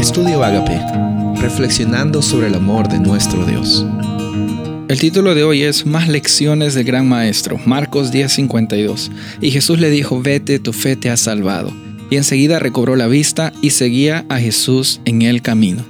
Estudio Agape, reflexionando sobre el amor de nuestro Dios. El título de hoy es Más lecciones del gran maestro, Marcos 10:52. Y Jesús le dijo, vete, tu fe te ha salvado. Y enseguida recobró la vista y seguía a Jesús en el camino.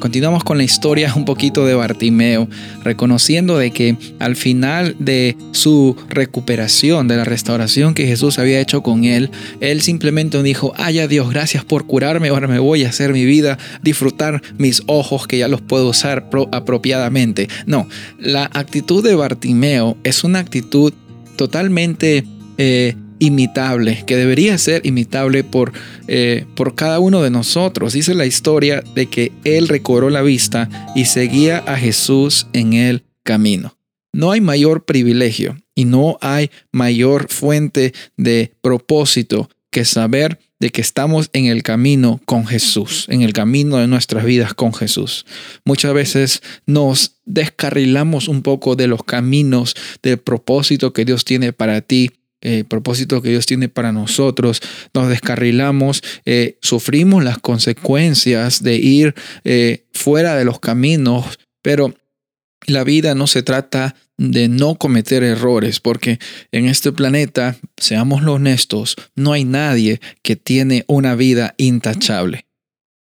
Continuamos con la historia un poquito de Bartimeo, reconociendo de que al final de su recuperación, de la restauración que Jesús había hecho con él, él simplemente dijo, ay Dios, gracias por curarme, ahora me voy a hacer mi vida, disfrutar mis ojos que ya los puedo usar apropiadamente. No, la actitud de Bartimeo es una actitud totalmente... Eh, imitable, que debería ser imitable por, eh, por cada uno de nosotros. Dice la historia de que él recobró la vista y seguía a Jesús en el camino. No hay mayor privilegio y no hay mayor fuente de propósito que saber de que estamos en el camino con Jesús, en el camino de nuestras vidas con Jesús. Muchas veces nos descarrilamos un poco de los caminos del propósito que Dios tiene para ti el propósito que Dios tiene para nosotros, nos descarrilamos, eh, sufrimos las consecuencias de ir eh, fuera de los caminos, pero la vida no se trata de no cometer errores, porque en este planeta, seamos honestos, no hay nadie que tiene una vida intachable.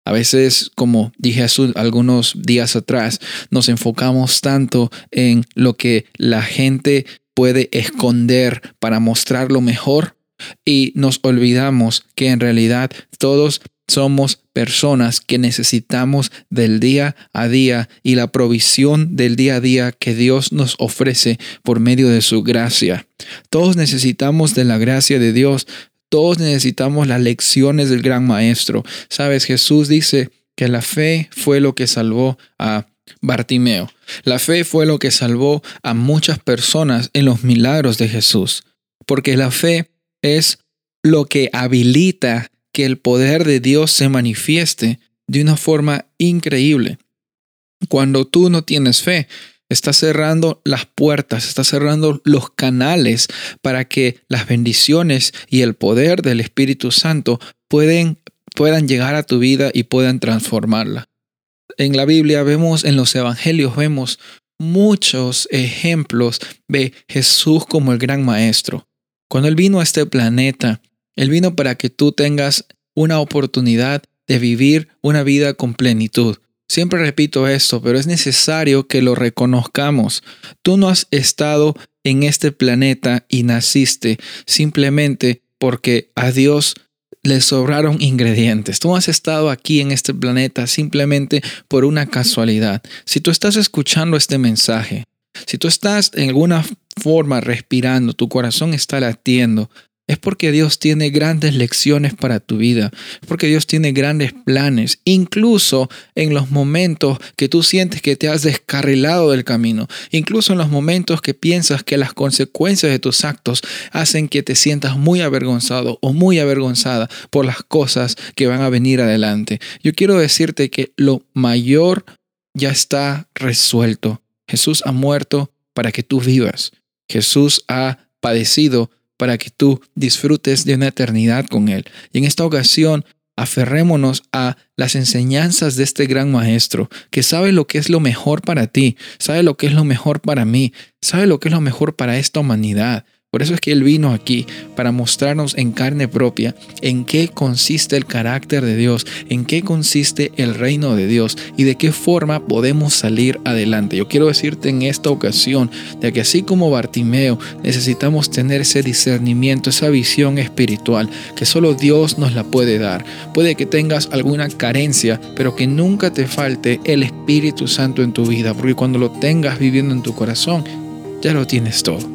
A veces, como dije algunos días atrás, nos enfocamos tanto en lo que la gente puede esconder para mostrar lo mejor y nos olvidamos que en realidad todos somos personas que necesitamos del día a día y la provisión del día a día que Dios nos ofrece por medio de su gracia. Todos necesitamos de la gracia de Dios. Todos necesitamos las lecciones del gran maestro. Sabes, Jesús dice que la fe fue lo que salvó a Bartimeo. La fe fue lo que salvó a muchas personas en los milagros de Jesús, porque la fe es lo que habilita que el poder de Dios se manifieste de una forma increíble. Cuando tú no tienes fe, estás cerrando las puertas, estás cerrando los canales para que las bendiciones y el poder del Espíritu Santo pueden, puedan llegar a tu vida y puedan transformarla en la Biblia vemos, en los evangelios vemos muchos ejemplos de Jesús como el gran maestro. Cuando Él vino a este planeta, Él vino para que tú tengas una oportunidad de vivir una vida con plenitud. Siempre repito esto, pero es necesario que lo reconozcamos. Tú no has estado en este planeta y naciste simplemente porque a Dios le sobraron ingredientes. Tú has estado aquí en este planeta simplemente por una casualidad. Si tú estás escuchando este mensaje, si tú estás en alguna forma respirando, tu corazón está latiendo, es porque Dios tiene grandes lecciones para tu vida, es porque Dios tiene grandes planes, incluso en los momentos que tú sientes que te has descarrilado del camino, incluso en los momentos que piensas que las consecuencias de tus actos hacen que te sientas muy avergonzado o muy avergonzada por las cosas que van a venir adelante. Yo quiero decirte que lo mayor ya está resuelto. Jesús ha muerto para que tú vivas. Jesús ha padecido para que tú disfrutes de una eternidad con Él. Y en esta ocasión, aferrémonos a las enseñanzas de este gran maestro, que sabe lo que es lo mejor para ti, sabe lo que es lo mejor para mí, sabe lo que es lo mejor para esta humanidad. Por eso es que Él vino aquí, para mostrarnos en carne propia en qué consiste el carácter de Dios, en qué consiste el reino de Dios y de qué forma podemos salir adelante. Yo quiero decirte en esta ocasión de que así como Bartimeo necesitamos tener ese discernimiento, esa visión espiritual que solo Dios nos la puede dar. Puede que tengas alguna carencia, pero que nunca te falte el Espíritu Santo en tu vida, porque cuando lo tengas viviendo en tu corazón, ya lo tienes todo.